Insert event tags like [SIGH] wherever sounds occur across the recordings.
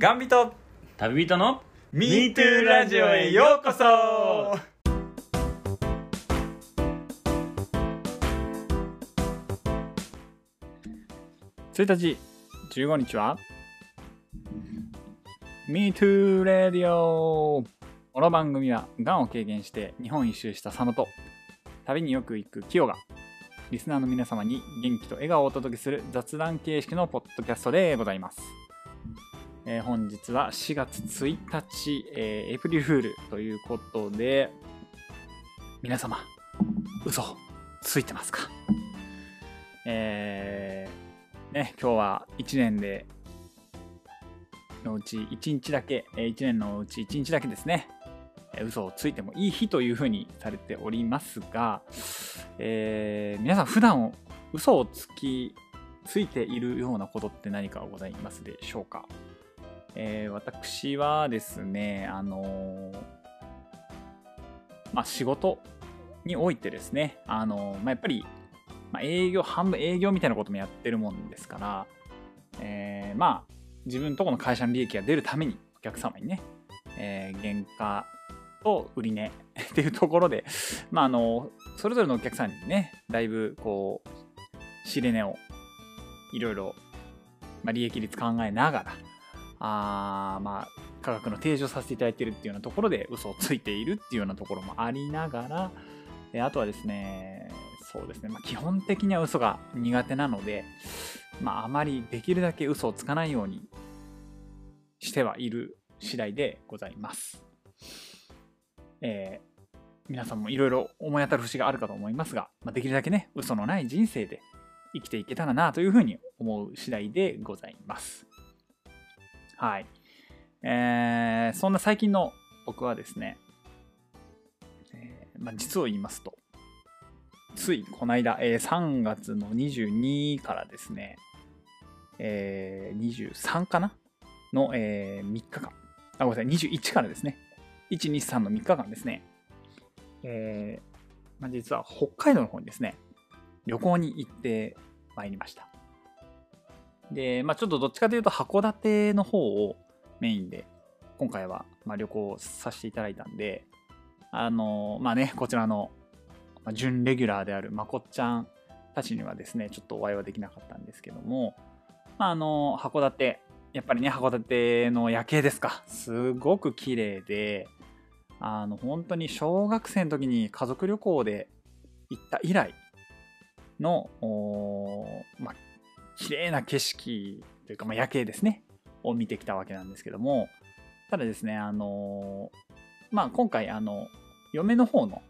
ガンビと。旅人の MeToo ラジオへようこそ。1日15日は？MeToo Radio この番組はがんを経験して日本一周した佐野と旅によく行くキヨがリスナーの皆様に元気と笑顔をお届けする雑談形式のポッドキャストでございます、えー本日は4月1日、えーエイプリルフールということで皆様嘘ついてますか？えーね、今日は1年でのうち1日だけ、え1年のうち1日だけですね、え嘘をついてもいい日というふうにされておりますが、えー皆さん普段嘘をつきついているようなことって何かございますでしょうか、えー私はですね、あのまあ、仕事においてですね、あのまあ、やっぱりまあ、営業、半分営業みたいなこともやってるもんですから、えーまあ、自分とこの会社の利益が出るために、お客様にね、えー原価と売り値 [LAUGHS] っていうところで、まあ、あの、それぞれのお客さんにね、だいぶ、こう、仕入れ値を、いろいろ、まあ、利益率考えながら、あまあ、価格の提示をさせていただいているっていうようなところで嘘をついているっていうようなところもありながら、あとはですね、そうですね、まあ、基本的には嘘が苦手なので、まあ、あまりできるだけ嘘をつかないようにしてはいる次第でございます。えー皆さんもいろいろ思い当たる節があるかと思いますが、まあ、できるだけね、嘘のない人生で生きていけたらなというふうに思う次第でございます。はい。えーそんな最近の僕はですね、えーまあ、実を言いますと、ついこの間、えー3月の22からですね、えー23かな？の、え3日間。あ、ごめんなさい、21からですね。1、2、3の3日間ですね。えーまあ、実は北海道の方にですね、旅行に行ってまいりました。で、まあ、ちょっとどっちかというと函館の方をメインで今回はまあ旅行させていただいたんで、あのまあね、こちらの準レギュラーであるまこっちゃんたちにはですね、ちょっとお会いはできなかったんですけども、まあ、あの、函館、やっぱりね、函館の夜景ですか、すごく綺麗で、あの、本当に小学生の時に家族旅行で行った以来の、まあ、綺麗な景色というか、まあ、夜景ですね、を見てきたわけなんですけども、ただですね、あのまあ、今回、あの、嫁の方の、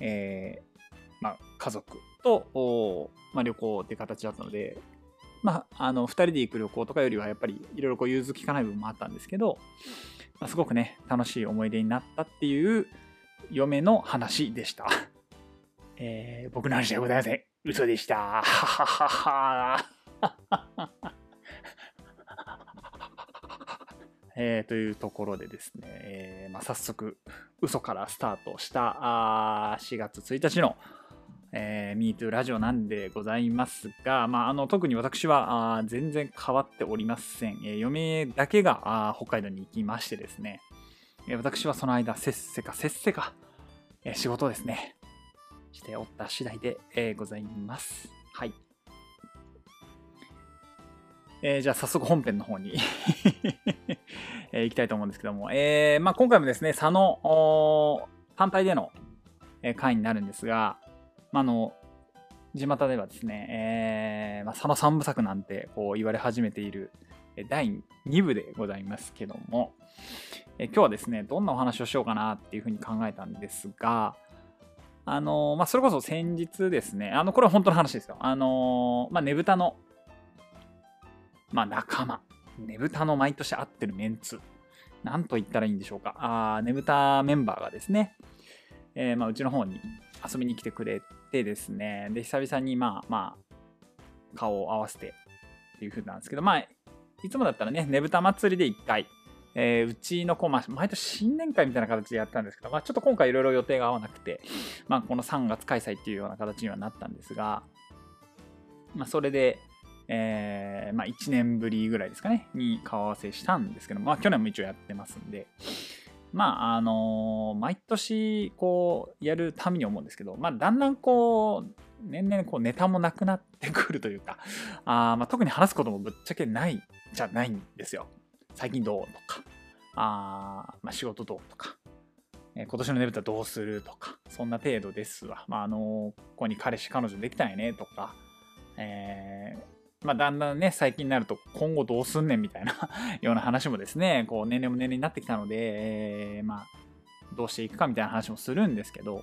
えーまあ、家族と、まあ、旅行って形だったので、まあ、あの、二人で行く旅行とかよりは、やっぱりいろいろこう融通きかない部分もあったんですけど、まあ、すごくね、楽しい思い出になったっていう嫁の話でした。[LAUGHS] えー僕の話ではございません。嘘でした。はははは。[LAUGHS] えーというところでですね、えーまあ、早速、嘘からスタートしたあ4月1日の、えー、MeToo ラジオなんでございますが、まあ、あの特に私はあ全然変わっておりません。えー嫁だけがあ北海道に行きましてですね、えー私はその間、せっせかせっせか、えー仕事ですね、しておった次第で、えーございます。はい。えーじゃあ早速本編の方に [LAUGHS] えー行きたいと思うんですけども、えーまあ、今回もですね、佐野単体での、え回になるんですが、まあ、あの、地元ではですね、えーまあ、佐野三部作なんてこう言われ始めている第2部でございますけども、え今日はですね、どんなお話をしようかなっていうふうに考えたんですが、あのまあ、それこそ先日ですね、あの、これは本当の話ですよ。あのまあ、ねぶたの、まあ、仲間、ねぶたの毎年会ってるメンツ、なんと言ったらいいんでしょうか。あーねぶたメンバーがですね、えーまあ、うちの方に遊びに来てくれてですね、で、久々にまあまあ、顔を合わせてっていう風なんですけど、まあ、いつもだったらね、ねぶた祭りで1回、えーうちの子、まあ、毎年新年会みたいな形でやったんですけど、まあ、ちょっと今回いろいろ予定が合わなくて、まあ、この3月開催っていうような形にはなったんですが、まあ、それで、えー、まあ、1年ぶりぐらいですかね、に顔合わせしたんですけど、まあ、去年も一応やってますんで、まあ、あのー毎年、こう、やるために思うんですけど、まあ、だんだんこう、年々こうネタもなくなってくるというか、あまあ、特に話すこともぶっちゃけないじゃないんですよ。最近どうとか、あまあ、仕事どうとか、えー今年のねぶたどうするとか、そんな程度ですわ。まあ、あのーここに彼氏、彼女できたんやねとか、えーまあ、だんだんね、最近になると今後どうすんねんみたいな [LAUGHS] ような話もですね、こう年齢も年齢になってきたので、えーまあ、どうしていくかみたいな話もするんですけど、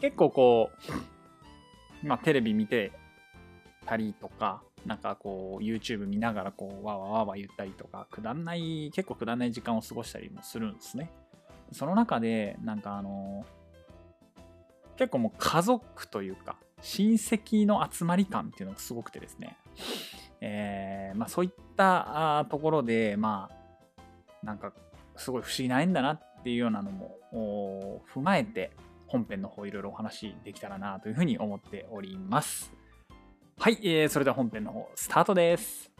結構こう、まあ、テレビ見てたりとか、なんかこう、YouTube 見ながらこう、わわわわ言ったりとか、くだんない、結構くだんない時間を過ごしたりもするんですね。その中で、なんかあの結構もう家族というか、親戚の集まり感っていうのがすごくてですね、えーまあ、そういったところで、まあ、なんかすごい不思議な縁だなっていうようなのも踏まえて本編の方いろいろお話できたらなというふうに思っております。はい、えーそれでは本編の方スタートです。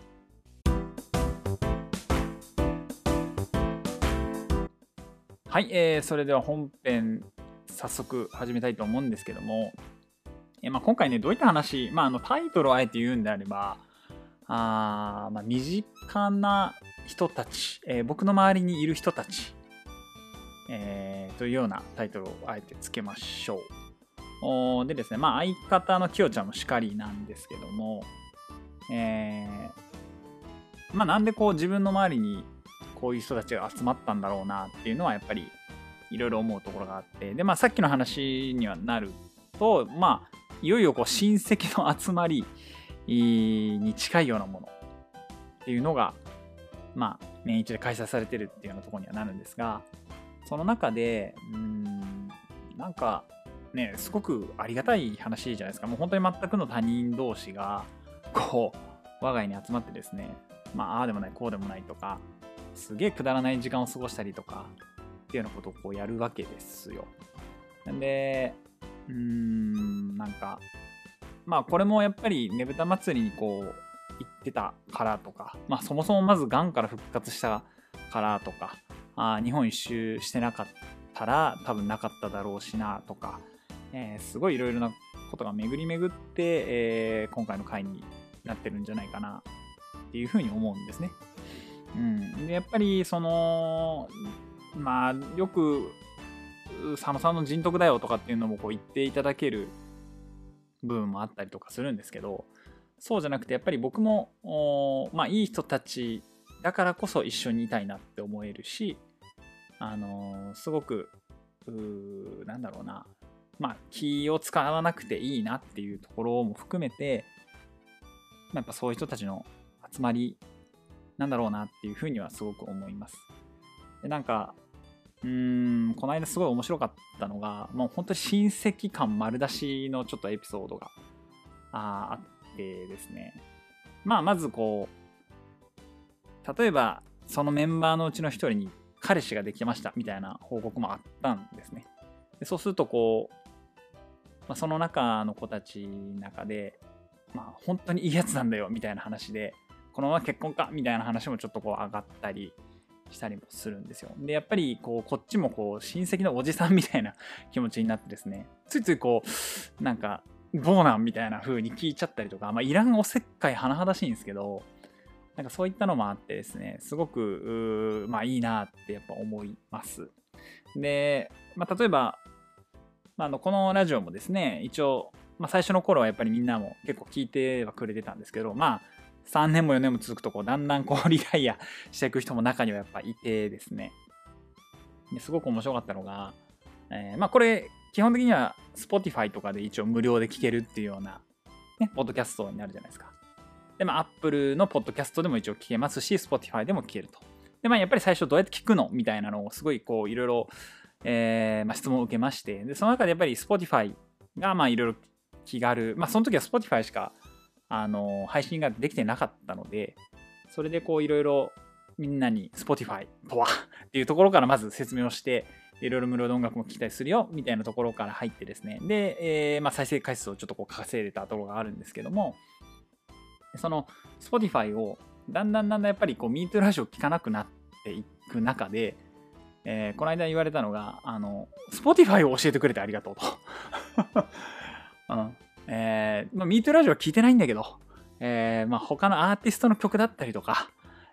はい、えーそれでは本編早速始めたいと思うんですけども、えまあ、今回ねどういった話、まあ、あのタイトルをあえて言うんであればあ、まあ、身近な人たち、えー僕の周りにいる人たち、えーというようなタイトルをあえてつけましょう。おでですね、まあ、相方のきよちゃんもしかりなんですけども、えーまあ、なんでこう自分の周りにこういう人たちが集まったんだろうなっていうのはやっぱりいろいろ思うところがあってで、まあ、さっきの話にはなるとまあいよいよこう親戚の集まりに近いようなものっていうのがまあ年一で開催されてるっていうようなところにはなるんですがその中でうんなんかねすごくありがたい話じゃないですかもう本当に全くの他人同士がこう我が家に集まってですねまあああでもないこうでもないとかすげえくだらない時間を過ごしたりとかっていうようなことをこうやるわけですよ。で、うーん、なんか、まあこれもやっぱりねぶた祭りにこう行ってたからとか、まあそもそもまずがんから復活したからとか、あ日本一周してなかったら多分なかっただろうしなとか、えーすごいいろいろなことが巡り巡って、えー今回の回になってるんじゃないかなっていうふうに思うんですね。うん、でやっぱりそのまあよく佐野さんの人徳だよとかっていうのもこう言っていただける部分もあったりとかするんですけどそうじゃなくてやっぱり僕もまあいい人たちだからこそ一緒にいたいなって思えるしあのーすごくうなんだろうなまあ気を使わなくていいなっていうところも含めて、まあ、やっぱそういう人たちの集まりなんだろうなっていうふうにはすごく思います。でなんかうーんこの間すごい面白かったのがもう本当に親戚感丸出しのちょっとエピソードがああってですね。まあまずこう例えばそのメンバーのうちの一人に彼氏ができましたみたいな報告もあったんですね。でそうするとこう、まあ、その中の子たちの中でまあ本当にいいやつなんだよみたいな話でこのまま結婚かみたいな話もちょっとこう上がったりしたりもするんですよ。で、やっぱりこうこっちもこう親戚のおじさんみたいな [LAUGHS] 気持ちになってですね、ついついこう、なんか、どうなんみたいな風に聞いちゃったりとか、まあ、いらんおせっかい甚だしいんですけど、なんかそういったのもあってですね、すごく、まあいいなってやっぱ思います。で、まあ、例えば、まあ、あのこのラジオもですね、一応、まあ、最初の頃はやっぱりみんなも結構聞いてはくれてたんですけど、まあ、3年も4年も続くとこうだんだんこうリタイアしていく人も中にはやっぱいてですね。ですごく面白かったのが、えーまあこれ基本的には Spotify とかで一応無料で聴けるっていうような、ね、ポッドキャストになるじゃないですか。でまあ Apple のポッドキャストでも一応聞けますし Spotify でも聞けると。でまあやっぱり最初どうやって聞くのみたいなのをすごいこういろいろえーまあ、質問を受けましてでその中でやっぱり Spotify がまあいろいろ気軽まあその時は Spotify しかあの配信ができてなかったのでそれでこういろいろみんなに Spotify とはっていうところからまず説明をしていろいろ無料で音楽も聴きたりするよみたいなところから入ってですね。で、えーまあ、再生回数をちょっとこう稼いでたところがあるんですけどもその Spotify をだんだんだんだんやっぱりこう MeToo ラジオ聞かなくなっていく中で、えー、この間言われたのが、あの、Spotify を教えてくれてありがとうと。[LAUGHS] うんえー、まあ、MeToo ラジオは聞いてないんだけど、えー、まあ、他のアーティストの曲だったりとか、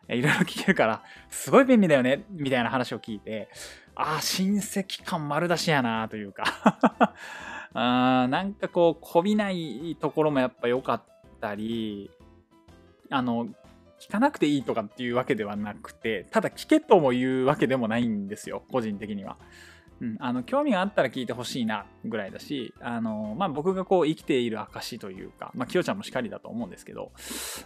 えー、いろいろ聞けるから、すごい便利だよね、みたいな話を聞いて、ああ、親戚感丸出しやな、というか [LAUGHS] あなんかこう、こびないところもやっぱ良かったり、あの、聞かなくていいとかっていうわけではなくて、ただ聞けとも言うわけでもないんですよ、個人的には。うん、あの興味があったら聞いてほしいなぐらいだし、あのまあ、僕がこう生きている証というか、まあ、きよちゃんもしかりだと思うんですけど、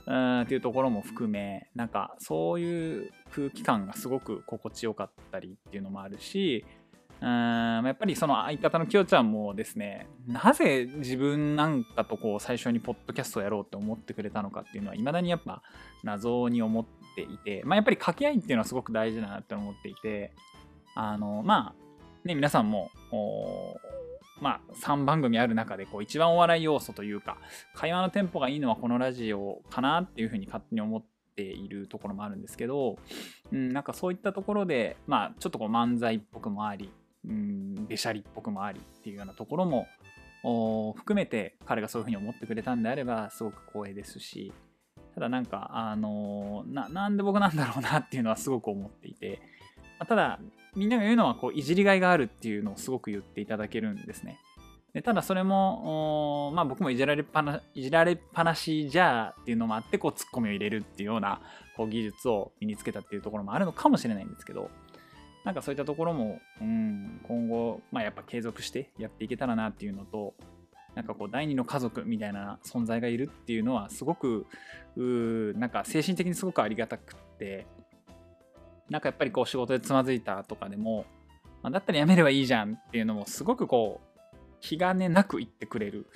うんっていうところも含め、なんかそういう空気感がすごく心地よかったりっていうのもあるし、うんやっぱりその相方のきよちゃんもですね、なぜ自分なんかとこう最初にポッドキャストをやろうって思ってくれたのかっていうのは、未だにやっぱ謎に思っていて、まあ、やっぱり掛け合いっていうのはすごく大事だなって思っていて、あの、まあ、ね、皆さんも、まあ、3番組ある中でこう一番お笑い要素というか会話のテンポがいいのはこのラジオかなっていうふうに勝手に思っているところもあるんですけど、うん、なんかそういったところで、まあ、ちょっとこう漫才っぽくもあり、うん、べしゃりっぽくもありっていうようなところも含めて彼がそういうふうに思ってくれたんであればすごく光栄ですしただなんかあのー、なんで僕なんだろうなっていうのはすごく思っていてただみんなが言うのはこういじりがいがあるっていうのをすごく言っていただけるんですね。でただそれも、まあ、僕もいじられっぱないじられっぱなしじゃっていうのもあってこうツッコミを入れるっていうようなこう技術を身につけたっていうところもあるのかもしれないんですけどなんかそういったところも、うん、今後、まあ、やっぱ継続してやっていけたらなっていうのとなんかこう第二の家族みたいな存在がいるっていうのはすごくうなんか精神的にすごくありがたくってなんかやっぱりこう仕事でつまずいたとかでも、まあ、だったらやめればいいじゃんっていうのもすごくこう気兼ねなく言ってくれる。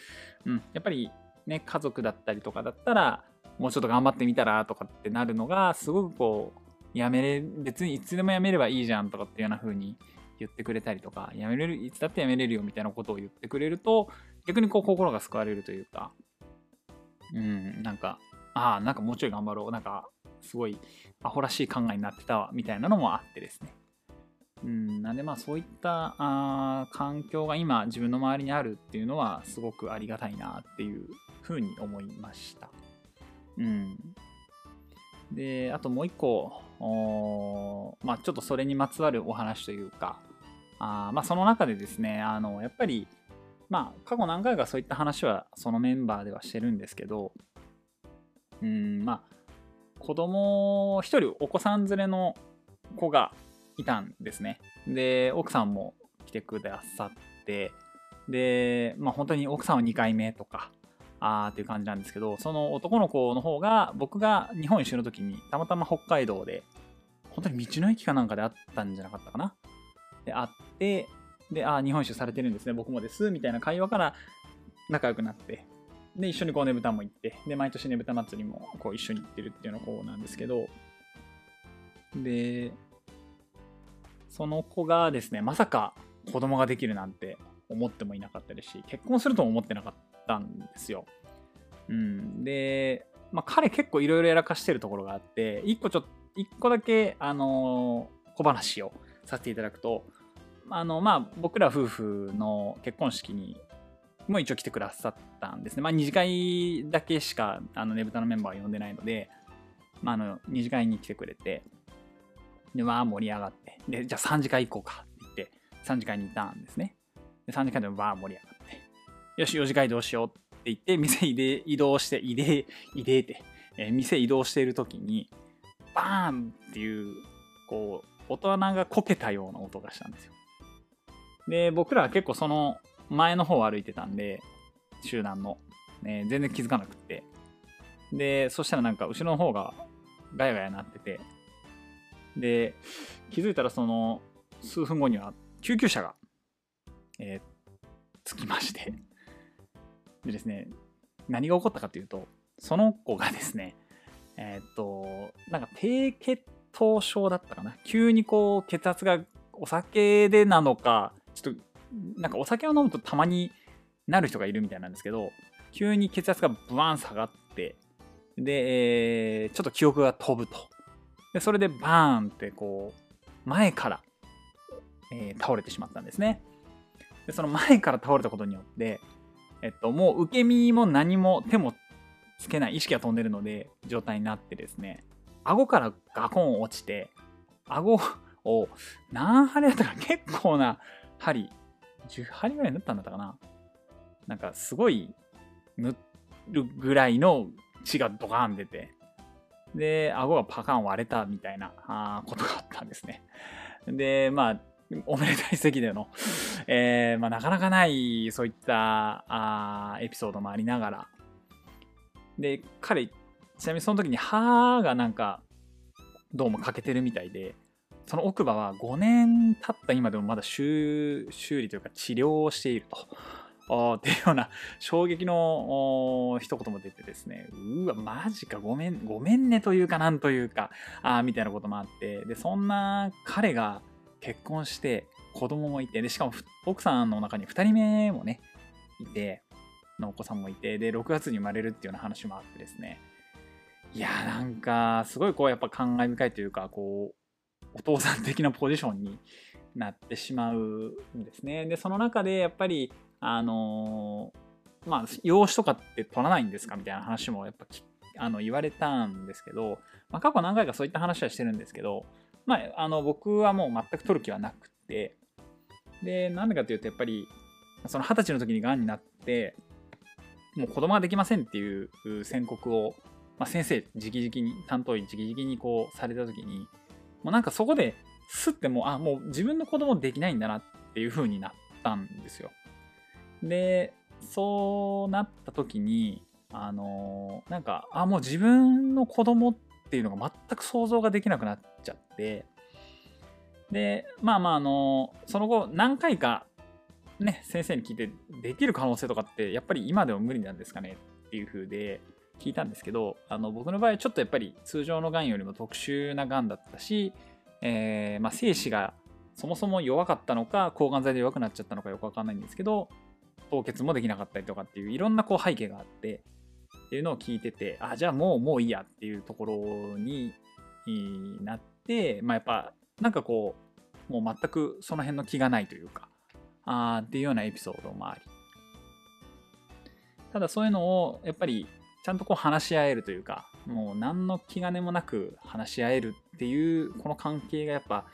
うん、やっぱりね家族だったりとかだったらもうちょっと頑張ってみたらとかってなるのがすごくこうやめれ別にいつでもやめればいいじゃんとかっていうような風に言ってくれたりとかやめれるいつだってやめれるよみたいなことを言ってくれると逆にこう心が救われるというか。うん。なんかああなんかもうちょい頑張ろう。なんかすごいアホらしい考えになってたわみたいなのもあってですね。うん、なんでまあそういったあ環境が今自分の周りにあるっていうのはすごくありがたいなっていうふうに思いました。うん、であともう一個まあ、ちょっとそれにまつわるお話というかあまあ、その中でですねあのやっぱりまあ過去何回かそういった話はそのメンバーではしてるんですけどうんまあ子供一人お子さん連れの子がいたんですね。で、奥さんも来てくださって、で、まあ本当に奥さんは2回目とか、あーっていう感じなんですけど、その男の子の方が、僕が日本一周の時にたまたま北海道で、本当に道の駅かなんかで会ったんじゃなかったかな。で、会って、で、ああ、日本一周されてるんですね、僕もです、みたいな会話から仲良くなって、で、一緒にこうねぶたも行って、で、毎年ねぶた祭りもこう一緒に行ってるっていうのこうなんですけど、で、その子がですね、まさか子供ができるなんて思ってもいなかったですし、結婚するとも思ってなかったんですよ。うん。で、まあ、彼結構いろいろやらかしてるところがあって、一個ちょっと、一個だけ、あの、小話をさせていただくと、あの、まあ、僕ら夫婦の結婚式にも一応来てくださったんですね。まあ、2次会だけしか、あの、ねぶたのメンバーは呼んでないので、まあ、あの、2次会に来てくれて、で、まあ、盛り上がって、で、じゃあ3次会行こうかって言って、3次会に行ったんですね。で、3次会でもわー盛り上がって、よし、4次会どうしようって言って、店移動して、移動、移動って、えー、店移動している時に、バーンっていう、こう、大人がこけたような音がしたんですよ。で、僕らは結構その前の方を歩いてたんで、集団の。ね、全然気づかなくって。で、そしたらなんか後ろの方がガヤガヤなってて、で、気づいたらその数分後には救急車が、えー、着きまして、でですね、何が起こったかというと、その子がですね、えー、っと、なんか低血糖症だったかな。急にこう血圧がお酒でなのか、ちょっとなんかお酒を飲むとたまになる人がいるみたいなんですけど、急に血圧がブワーン下がって、で、えーちょっと記憶が飛ぶと。で、それでバーンってこう、前から、えー倒れてしまったんですね。で、その前から倒れたことによって、えっと、もう受け身も何も手もつけない意識が飛んでるので、状態になってですね、顎からガコン落ちて、顎を何針だったか結構な針、10針ぐらい縫ったんだったかな。なんかすごい縫るぐらいの血がドカーン出て、で、顎がパカン割れたみたいなあことがあったんですね。で、まあ、おめでたい席での、えーまあ、なかなかないそういったあエピソードもありながら、で、彼、ちなみにその時に歯がなんか、どうも欠けてるみたいで、その奥歯は5年経った今でもまだ修理というか治療をしていると。っていうような衝撃の一言も出てですね、うわ、マジか、ごめん、ごめんねというかなんというか、あみたいなこともあって、で、そんな彼が結婚して子供もいて、で、しかも奥さんの中に2人目もね、いて、のお子さんもいて、で、6月に生まれるっていうような話もあってですね、いやなんか、すごいこう、やっぱ感慨深いというか、こう、お父さん的なポジションになってしまうんですね。で、その中でやっぱり、あのまあ、養子とかって取らないんですかみたいな話もやっぱきあの言われたんですけど、まあ、過去何回かそういった話はしてるんですけど、まあ、あの僕はもう全く取る気はなくて、で、なんでかというと、やっぱり、その二十歳の時に癌になって、もう子供ができませんっていう宣告を、まあ、先生直々に、担当医直々にこうされた時に、もうなんかそこですってもう、あ、もう自分の子供できないんだなっていう風になったんですよ。で、そうなった時に、あのなんか、あ、もう自分の子供っていうのが全く想像ができなくなっちゃって、で、まあまあ、あのその後何回かね、先生に聞いて、できる可能性とかって、やっぱり今でも無理なんですかねっていう風で聞いたんですけど、あの僕の場合はちょっとやっぱり通常のがんよりも特殊ながんだったし、えーまあ、精子がそもそも弱かったのか、抗がん剤で弱くなっちゃったのかよくわかんないんですけど、凍結もできなかったりとかっていういろんなこう背景があって、っていうのを聞いてて、あ、じゃあもうもういいやっていうところになって、まあやっぱなんかこう、もう全くその辺の気がないというか、あーっていうようなエピソードもあり。ただそういうのをやっぱりちゃんとこう話し合えるというか、もう何の気兼ねもなく話し合えるっていうこの関係がやっぱ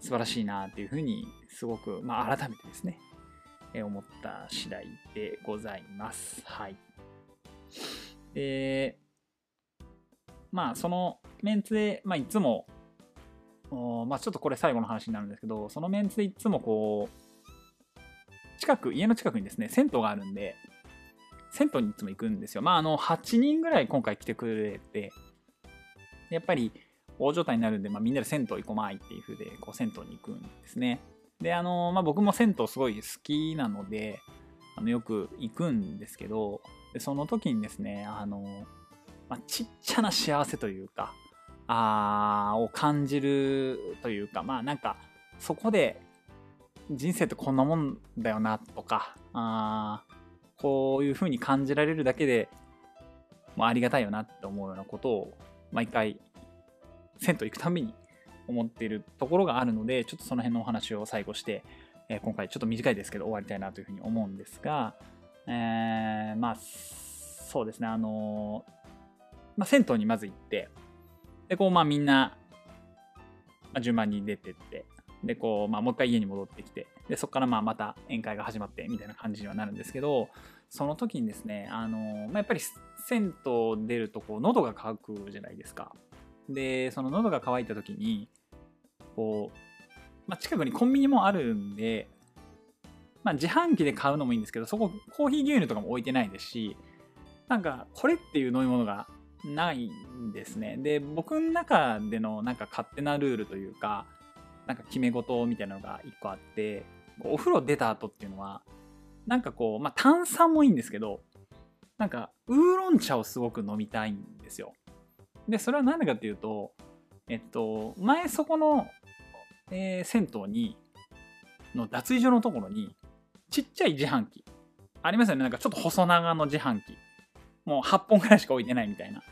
素晴らしいなっていうふうにすごく、まあ改めてですね、え思った次第でございます。はい。で、まあそのメンツで、まあいつも、まあちょっとこれ最後の話になるんですけど、そのメンツでいつもこう、近く、家の近くにですね、銭湯があるんで、銭湯にいつも行くんですよ。まああの、8人ぐらい今回来てくれて、やっぱり大状態になるんで、まあ、みんなで銭湯行こうまいっていう風で、こう銭湯に行くんですね。で、あの、まあ僕も銭湯すごい好きなので、あのよく行くんですけど、でその時にですね、あの、まあ、ちっちゃな幸せというか、あを感じるというか、まあなんか、そこで人生ってこんなもんだよなとか、あーこういう風に感じられるだけで、もうありがたいよなって思うようなことを、毎回、銭湯行くたびに思っているところがあるので、ちょっとその辺のお話を最後して、えー今回ちょっと短いですけど終わりたいなというふうに思うんですが、えーまあ、そうですね、あのまあ、銭湯にまず行って、で、こう、まあみんな、まあ、順番に出てって、で、こう、まあもう一回家に戻ってきて、で、そこからまあまた宴会が始まって、みたいな感じにはなるんですけど、その時にですね、あのまあ、やっぱり銭湯出ると、こう、喉が渇くじゃないですか。で、その喉が渇いた時に、こう、まあ、近くにコンビニもあるんで、まあ、自販機で買うのもいいんですけど、そこコーヒー牛乳とかも置いてないですし、なんかこれっていう飲み物がないんですね。で、僕の中でのなんか勝手なルールというか、なんか決め事みたいなのが一個あって、お風呂出た後っていうのは、なんかこう、まあ、炭酸もいいんですけど、なんかウーロン茶をすごく飲みたいんですよ。で、それは何でかっていうと、えっと、前そこの、えー銭湯に、の脱衣所のところに、ちっちゃい自販機。ありますよね。なんかちょっと細長の自販機。もう8本ぐらいしか置いてないみたいな。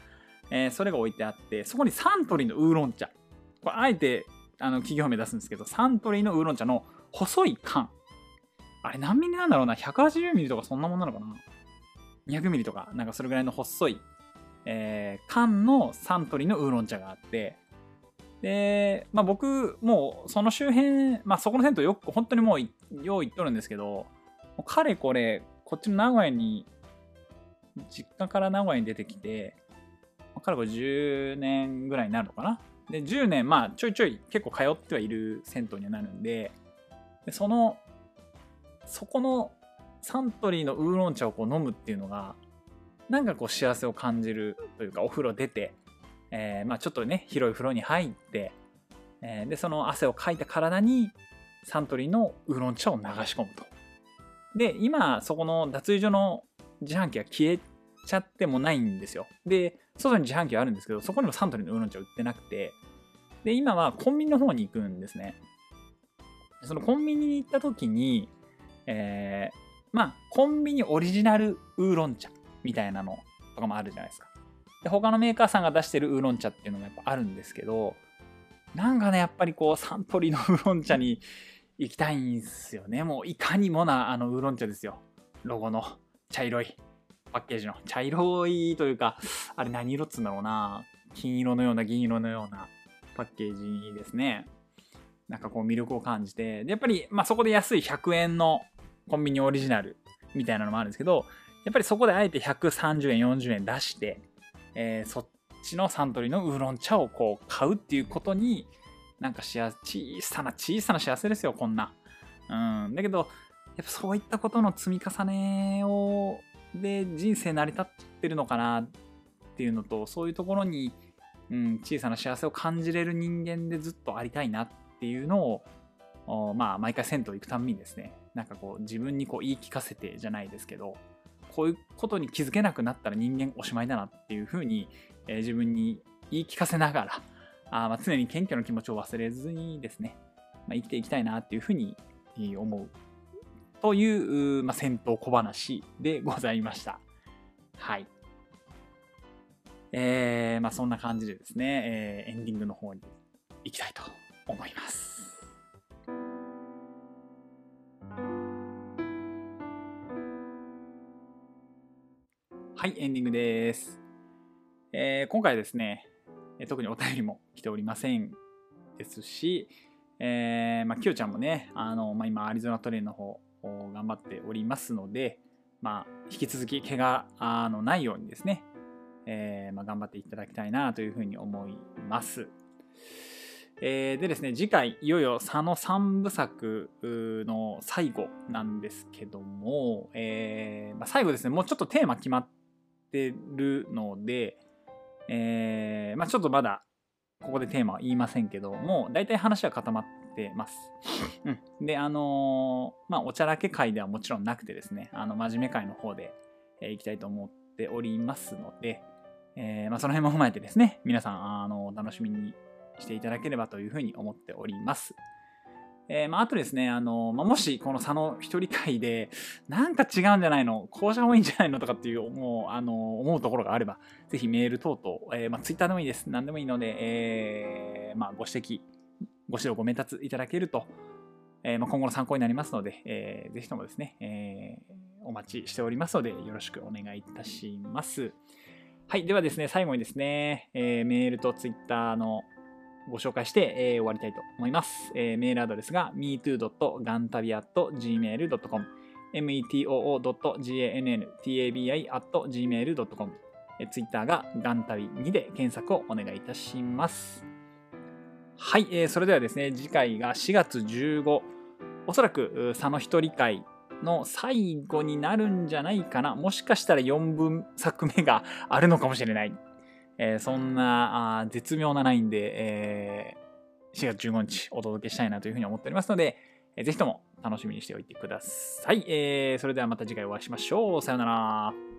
えーそれが置いてあってそこにサントリーのウーロン茶これあえてあの企業名出すんですけどサントリーのウーロン茶の細い缶。あれ何ミリなんだろうな？180ミリとかそんなもんなのかな？200ミリとかなんかそれぐらいの細い、えー缶のサントリーのウーロン茶があって。で、まあ、僕もうその周辺、まあ、そこの銭湯よく本当にもうよう行っとるんですけどもうかれこれこっちの名古屋に実家から名古屋に出てきてまあかれこれ10年ぐらいになるのかな？で10年まあちょいちょい結構通ってはいる銭湯にはなるんででそのそこのサントリーのウーロン茶をこう飲むっていうのがなんかこう幸せを感じるというかお風呂出て、えーまあ、ちょっとね広い風呂に入って、えーでその汗をかいた体にサントリーのウーロン茶を流し込むと。で今そこの脱衣所の自販機が消えちゃってもないんですよ。で外に自販機はあるんですけどそこにもサントリーのウーロン茶売ってなくてで今はコンビニの方に行くんですね。そのコンビニに行った時に、えーまあコンビニオリジナルウーロン茶みたいなのとかもあるじゃないですか。で他のメーカーさんが出してるウーロン茶っていうのもやっぱあるんですけどなんかねやっぱりこうサントリーのウーロン茶に行きたいんですよね。もういかにもなあのウーロン茶ですよ。ロゴの茶色いパッケージの。茶色いというかあれ何色っつうんだろうな。金色のような銀色のようなパッケージですね。なんかこう魅力を感じてやっぱりまあそこで安い100円のコンビニオリジナルみたいなのもあるんですけどやっぱりそこであえて130円40円出して、えーそっちのサントリーのウーロン茶をこう買うっていうことになんか小さな小さな幸せですよこんな。うん、だけどやっぱそういったことの積み重ねをで人生成り立ってるのかなっていうのとそういうところに、うん、小さな幸せを感じれる人間でずっとありたいなってっていうのをまあ毎回銭湯行くたんびにですねなんかこう自分にこう言い聞かせてじゃないですけどこういうことに気づけなくなったら人間おしまいだなっていうふうに、えー自分に言い聞かせながらあまあ常に謙虚な気持ちを忘れずにですね、まあ、生きていきたいなっていうふうに思うという、まあ、戦闘小話でございました。はい。えー、まあそんな感じでですね、えーエンディングの方に行きたいと思います。はい、エンディングです。えー今回ですね、特にお便りも来ておりませんですし、えーまあ、きよちゃんもね、あのまあ、今、アリゾナトレインの方、頑張っておりますので、まあ、引き続き怪我あのないようにですね、えーまあ、頑張っていただきたいなというふうに思います。えーでですね、次回、いよいよ佐野三部作の最後なんですけども、えーまあ、最後ですね、もうちょっとテーマ決まってるので、えーまあ、ちょっとまだここでテーマは言いませんけども、大体話は固まってます。[LAUGHS] うん、で、あのーまあ、おちゃらけ会ではもちろんなくてですね、あの、真面目会の方で、えー行きたいと思っておりますので、えーまあ、その辺も踏まえてですね、皆さん、あのお楽しみにしていただければというふうに思っております。えーまあ、あとですね、あのまあ、もしこの佐野一人会で、なんか違うんじゃないの、こうした方がいいんじゃないのとかっていう、もう、あの思うところがあれば、ぜひメール等々、えーまあ、ツイッターでもいいです。何でもいいので、えーまあ、ご指摘、ご指導、ご明達いただけると、えまあ、今後の参考になりますので、えーぜひともですね、えーお待ちしておりますので、よろしくお願いいたします。はい。ではですね、最後にですね、えメールとツイッターのご紹介して、えー終わりたいと思います。えーメールアドレスが metoo.gantabi.gmail.com metoo.gantabi.gmail.com ツイッターがガンタビ2で検索をお願いいたします。はい、えーそれではですね、次回が4月15、おそらくう佐野一人会の最後になるんじゃないかな。もしかしたら4分作目があるのかもしれない。えーそんなあ絶妙なラインで、えー4月15日お届けしたいなというふうに思っておりますので、えーぜひとも楽しみにしておいてください。えーそれではまた次回お会いしましょう。さようなら。